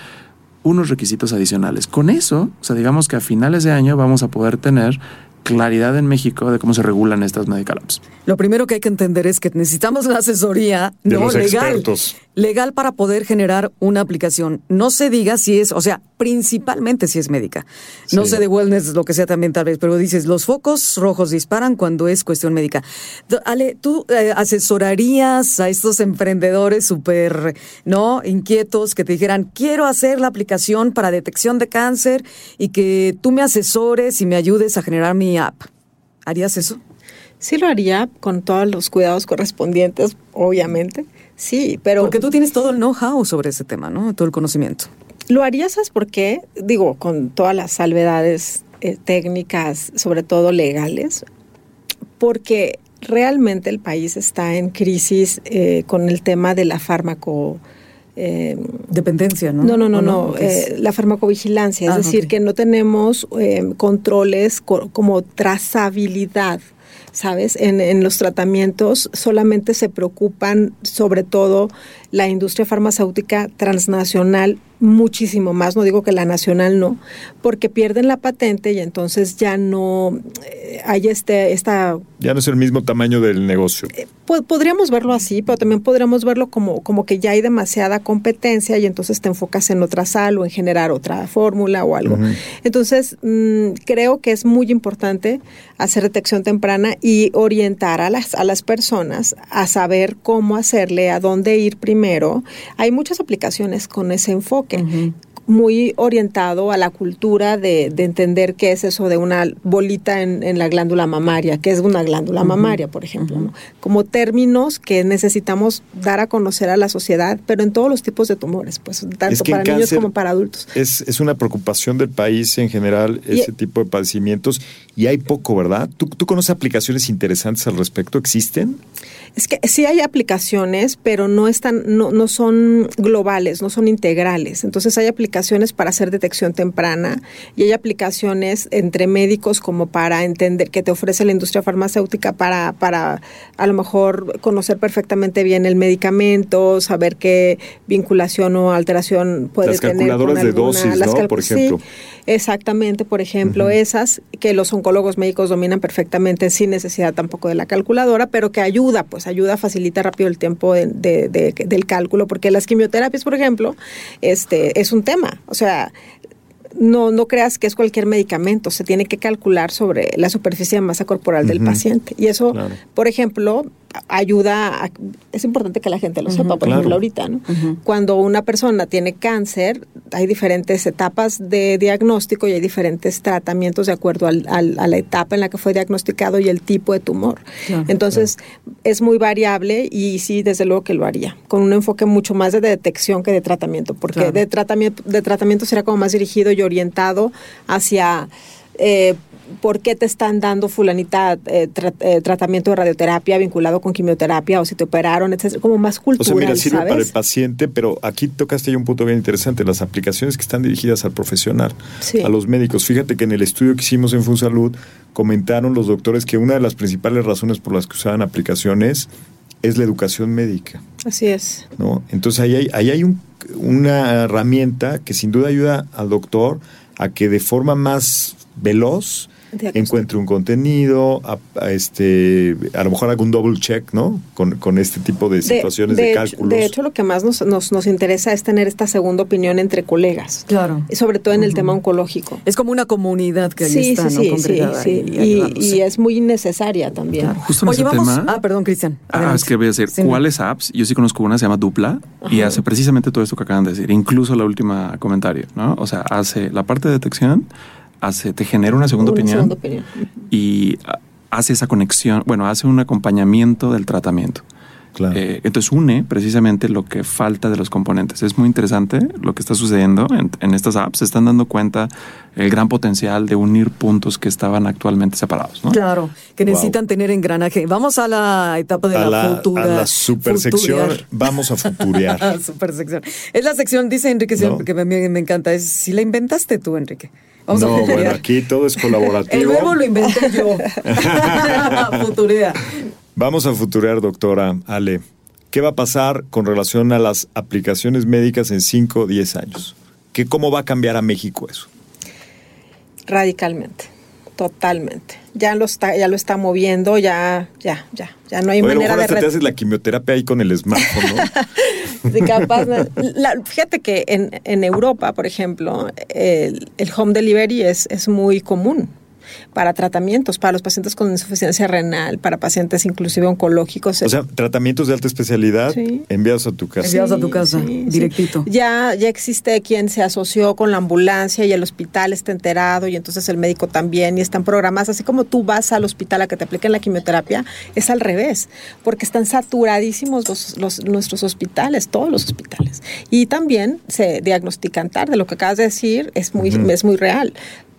unos requisitos adicionales. Con eso, o sea, digamos que a finales de año vamos a poder tener claridad en México de cómo se regulan estas medical apps. Lo primero que hay que entender es que necesitamos la asesoría De no los legal. expertos. Legal para poder generar una aplicación. No se diga si es, o sea, principalmente si es médica. No Sí. sé de wellness, lo que sea también tal vez, pero dices, los focos rojos disparan cuando es cuestión médica. Ale, ¿tú eh, asesorarías a estos emprendedores súper, ¿no? Inquietos que te dijeran, quiero hacer la aplicación para detección de cáncer y que tú me asesores y me ayudes a generar mi app? ¿Harías eso? Sí lo haría con todos los cuidados correspondientes, obviamente. Sí, pero Porque tú tienes todo el know-how sobre ese tema, ¿no? Todo el conocimiento. Lo haría, ¿sabes por qué? Digo, con todas las salvedades eh, técnicas, sobre todo legales, porque realmente el país está en crisis eh, con el tema de la fármaco. eh, Dependencia, ¿no? No, no, no, ¿O no. Eh, la farmacovigilancia, es Ah, decir, que no tenemos eh, controles co- como trazabilidad. ¿Sabes? En, en los tratamientos solamente se preocupan sobre todo la industria farmacéutica transnacional muchísimo más, no digo que la nacional no, porque pierden la patente y entonces ya no eh, hay este, esta Ya no es el mismo tamaño del negocio. Po- podríamos verlo así, pero también podríamos verlo como, como que ya hay demasiada competencia y entonces te enfocas en otra sal o en generar otra fórmula o algo. Entonces, mm, creo que es muy importante hacer detección temprana y orientar a las, a las personas a saber cómo hacerle, a dónde ir primero. Hay muchas aplicaciones con ese enfoque muy orientado a la cultura de, de entender qué es eso de una bolita en, en la glándula mamaria, qué es una glándula mamaria, por ejemplo, ¿no? como términos que necesitamos dar a conocer a la sociedad, pero en todos los tipos de tumores, pues tanto que para niños como para adultos. Es, es una preocupación del país en general Y- ese tipo de padecimientos y hay poco, ¿verdad? ¿Tú, ¿Tú conoces aplicaciones interesantes al respecto? ¿Existen? Es que sí hay aplicaciones, pero no están, no, no son globales, no son integrales. Entonces hay aplicaciones para hacer detección temprana y hay aplicaciones entre médicos como para entender que te ofrece la industria farmacéutica para, para a lo mejor conocer perfectamente bien el medicamento, saber qué vinculación o alteración puede Las tener. calculadoras con de alguna- dosis, las ¿no? Por sí, exactamente, por ejemplo, esas que los oncólogos médicos dominan perfectamente sin necesidad tampoco de la calculadora, pero que ayuda, pues ayuda, facilita rápido el tiempo de- de- de- del cálculo, porque las quimioterapias, por ejemplo, este es un tema, o sea, no, no creas que es cualquier medicamento, se tiene que calcular sobre la superficie de masa corporal del paciente. Y eso, Claro. por ejemplo, ayuda, a- es importante que la gente lo sepa, por Claro. ejemplo, ahorita, ¿no? Cuando una persona tiene cáncer, hay diferentes etapas de diagnóstico y hay diferentes tratamientos de acuerdo al- al- a la etapa en la que fue diagnosticado y el tipo de tumor. Claro, Entonces, es muy variable y sí, desde luego que lo haría, con un enfoque mucho más de detección que de tratamiento, porque de tratamiento, de tratamiento será como más dirigido y orientado hacia eh, por qué te están dando fulanita eh, tra- eh, tratamiento de radioterapia vinculado con quimioterapia o si te operaron, etcétera, como más O cultural, sea, mira, sirve ¿sabes? para el paciente, pero aquí tocaste ya un punto bien interesante, las aplicaciones que están dirigidas al profesional, Sí. a los médicos. Fíjate que en el estudio que hicimos en Funsalud comentaron los doctores que una de las principales razones por las que usaban aplicaciones es la educación médica. Así es. ¿no? Entonces ahí hay, ahí hay un- una herramienta que sin duda ayuda al doctor a que de forma más veloz. Encuentre un contenido, a, a este, a lo mejor haga un double check, ¿no? Con, con este tipo de situaciones de, cálculos. de hecho, lo que más nos, nos, nos interesa es tener esta segunda opinión entre colegas. Claro. Y sobre todo en el tema oncológico. Es como una comunidad que ahí sí, está, sí, ¿no? sí, sí, Congregada sí. y Y, ayudándose. y es muy necesaria también. Justo en Oye, ese vamos. tema. Ah, perdón, Cristian. Ah, es que voy a decir, Sí, no. ¿cuáles apps? Yo sí conozco una, se llama Dupla, y hace precisamente todo esto que acaban de decir, incluso la última comentario, ¿no? O sea, hace la parte de detección, hace, te genera una segunda Una opinión segunda opinión. y hace esa conexión, bueno, hace un acompañamiento del tratamiento. Eh, entonces une precisamente lo que falta de los componentes. Es muy interesante lo que está sucediendo en, en estas apps. Se están dando cuenta el gran potencial de unir puntos que estaban actualmente separados. ¿no? Claro, que Wow. necesitan tener engranaje. Vamos a la etapa de a la, la, futura. a la super sección, futurear. vamos a futurear. super sección. Es la sección, dice Enrique, No. que me, me encanta. Es si la inventaste tú, Enrique. Vamos a no, bueno, futurear. aquí todo es El colaborativo. verbo lo inventé yo. Futurea. Vamos a futurear, doctora Ale. ¿Qué va a pasar con relación a las aplicaciones médicas en 5 o 10 años? ¿Qué, ¿Cómo va a cambiar a México eso? Radicalmente, totalmente. Ya lo está, ya lo está moviendo, ya, ya, ya, ya no hay Oye, a lo manera mejor de hasta te haces la quimioterapia ahí con el smartphone, ¿no? de capaz. la- fíjate que en, en Europa, por ejemplo, el, el home delivery es, es muy común para tratamientos, para los pacientes con insuficiencia renal, para pacientes inclusive oncológicos. O sea, tratamientos de alta especialidad Sí. enviados a tu casa. Enviados a tu casa, directito. Ya, ya existe quien se asoció con la ambulancia y el hospital está enterado y entonces el médico también y están programadas. Así como tú vas al hospital a que te apliquen la quimioterapia, es al revés, porque están saturadísimos los, los- nuestros hospitales, todos los hospitales. Y también se diagnostican tarde. Lo que acabas de decir es muy, es muy real.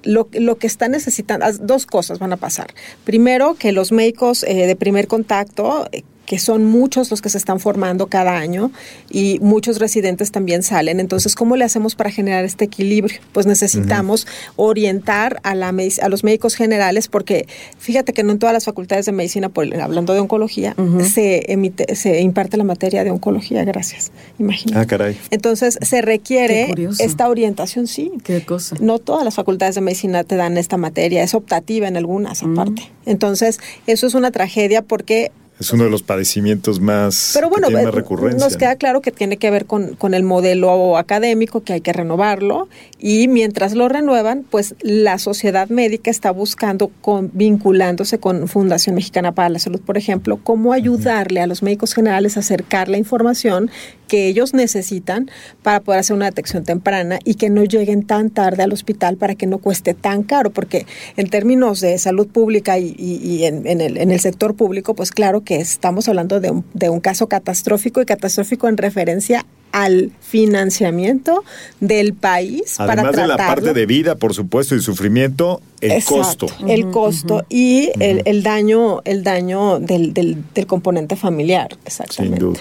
Lo, lo que está necesitando, dos cosas van a pasar. Primero, que los médicos eh, de primer contacto, eh, que son muchos los que se están formando cada año y muchos residentes también salen. Entonces, ¿cómo le hacemos para generar este equilibrio? Pues necesitamos orientar a, la, medic- a los médicos generales porque fíjate que no en todas las facultades de medicina, por- hablando de oncología, se, emite, se imparte la materia de oncología, gracias. Imagínate. Ah, caray. Entonces se requiere esta orientación, sí. Qué cosa. No todas las facultades de medicina te dan esta materia, es optativa en algunas aparte. Entonces, eso es una tragedia porque Es uno de los padecimientos más, pero bueno, que tiene más eh, recurrencia. nos queda claro que tiene que ver con, con el modelo académico, que hay que renovarlo, y mientras lo renuevan, pues la sociedad médica está buscando, con, vinculándose con Fundación Mexicana para la Salud, por ejemplo, cómo ayudarle a los médicos generales a acercar la información que ellos necesitan para poder hacer una detección temprana y que no lleguen tan tarde al hospital para que no cueste tan caro, porque en términos de salud pública y, y- y en, en el, en el sector público, pues claro que estamos hablando de un, de un caso catastrófico y catastrófico en referencia al financiamiento del país para Además de la tratarlo. parte de vida, por supuesto, y sufrimiento, el Exacto, costo. el costo y el, el daño, el daño del, del, del componente familiar, exactamente. Sin duda.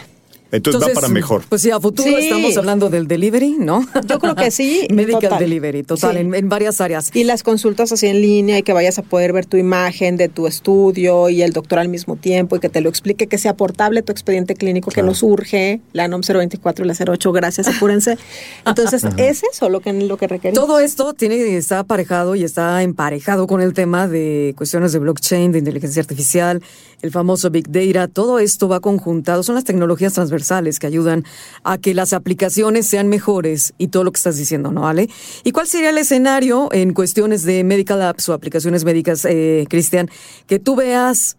Entonces, va para mejor. Pues sí, a futuro Sí. estamos hablando del delivery, ¿no? Yo creo que sí. Medical total. delivery, total, Sí. en, en varias áreas. Y las consultas así en línea y que vayas a poder ver tu imagen de tu estudio y el doctor al mismo tiempo y que te lo explique, que sea portable tu expediente clínico, que nos urge, la NOM 024 y la 08, gracias, apúrense. Entonces, es eso lo que, lo que requerimos. Todo esto tiene, está aparejado y está emparejado con el tema de cuestiones de blockchain, de inteligencia artificial, el famoso Big Data. Todo esto va conjuntado. Son las tecnologías transversales que ayudan a que las aplicaciones sean mejores y todo lo que estás diciendo, ¿no, Ale? ¿Y cuál sería el escenario en cuestiones de medical apps o aplicaciones médicas, eh, Cristian, que tú veas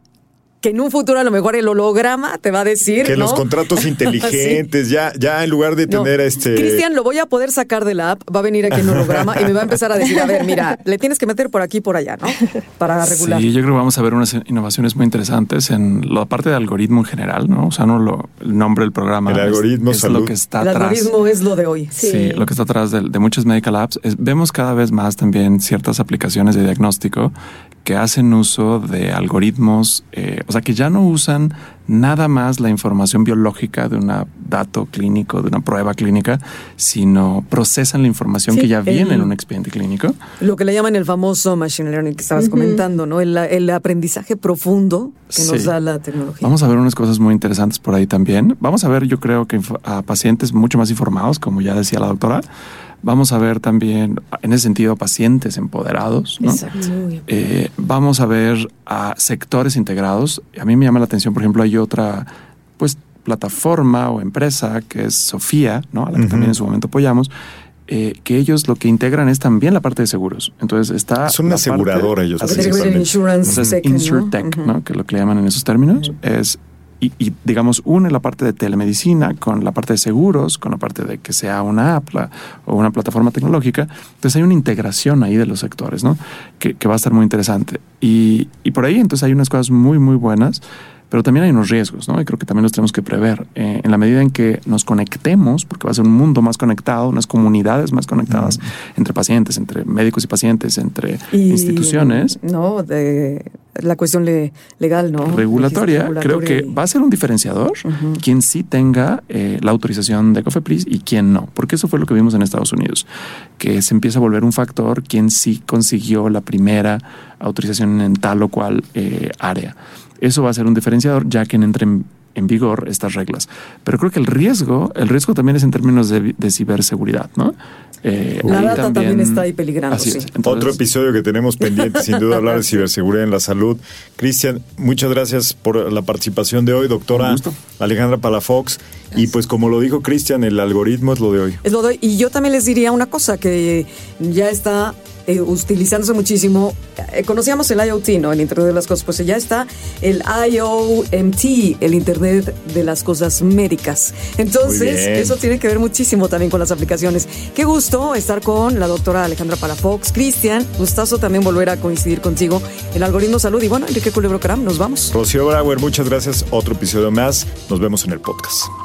que en un futuro a lo mejor el holograma te va a decir, Que ¿no? los contratos Sí. inteligentes, ya, ya en lugar de No. tener este. Cristian, lo voy a poder sacar de la app, va a venir aquí en holograma y me va a empezar a decir, a ver, mira, le tienes que meter por aquí y por allá, ¿no? Para regular. Sí, yo creo que vamos a ver unas innovaciones muy interesantes en la parte de algoritmo en general, ¿no? O sea, no lo, el nombre del programa. El es- algoritmo es, salud. lo que está El atrás. algoritmo es lo de hoy. Sí, lo que está atrás de, de muchas medical apps. es- vemos cada vez más también ciertas aplicaciones de diagnóstico que hacen uso de algoritmos, eh, o sea, que ya no usan nada más la información biológica de un dato clínico, de una prueba clínica, sino procesan la información Sí, que ya viene el- en un expediente clínico. Lo que le llaman el famoso machine learning que estabas comentando, ¿no? El, el aprendizaje profundo que nos da la tecnología. Vamos a ver unas cosas muy interesantes por ahí también. Vamos a ver, yo creo que a pacientes mucho más informados, como ya decía la doctora. Vamos a ver también, en ese sentido, pacientes empoderados. ¿no? Exacto. Eh, vamos a ver a sectores integrados. A mí me llama la atención, por ejemplo, hay otra pues plataforma o empresa que es Sofía, ¿no? a la que también en su momento apoyamos. eh, que ellos lo que integran es también la parte de seguros. Entonces está. Son una parte- aseguradora ellos Así es. Insurance Entonces, tech, ¿no? InsurTech. ¿no? Que lo que le llaman en esos términos es y, y, digamos, une la parte de telemedicina con la parte de seguros, con la parte de que sea una app la, o una plataforma tecnológica. Entonces hay una integración ahí de los sectores, ¿no? Que, que va a estar muy interesante. Y, y, por ahí entonces hay unas cosas muy, muy buenas pero también hay unos riesgos, ¿no? Y creo que también los tenemos que prever. Eh, en la medida en que nos conectemos, porque va a ser un mundo más conectado, unas comunidades más conectadas entre pacientes, entre médicos y pacientes, entre y, instituciones. No, de la cuestión le, legal, ¿no? Regulatoria, regulatoria, creo que va a ser un diferenciador uh -huh. quien sí tenga eh, la autorización de COFEPRIS y quien no, porque eso fue lo que vimos en Estados Unidos, que se empieza a volver un factor quien sí consiguió la primera autorización en tal o cual eh, área. Eso va a ser un diferenciador ya que entren en vigor estas reglas. Pero creo que el riesgo, el riesgo también es en términos de, de ciberseguridad, ¿no? Eh, la data también, también, está ahí peligrando. Sí. Entonces, Otro episodio que tenemos pendiente, sin duda, hablar de ciberseguridad en la salud. Cristian, muchas gracias por la participación de hoy, doctora Alejandra Palafox. Gracias. Y pues como lo dijo Cristian, el algoritmo es lo de hoy. Es lo de hoy. Y yo también les diría una cosa que ya está eh, utilizándose muchísimo. Eh, conocíamos el IoT, ¿no? El Internet de las Cosas. Pues ya está el IOMT, el Internet de las Cosas Médicas. Entonces, eso tiene que ver muchísimo también con las aplicaciones. Qué gusto estar con la doctora Alejandra Palafox. Cristian, gustazo también volver a coincidir contigo en Algoritmo Salud. Y bueno, Enrique Culebro Caram, nos vamos. Rocío Brauer, muchas gracias. Otro episodio más. Nos vemos en el podcast.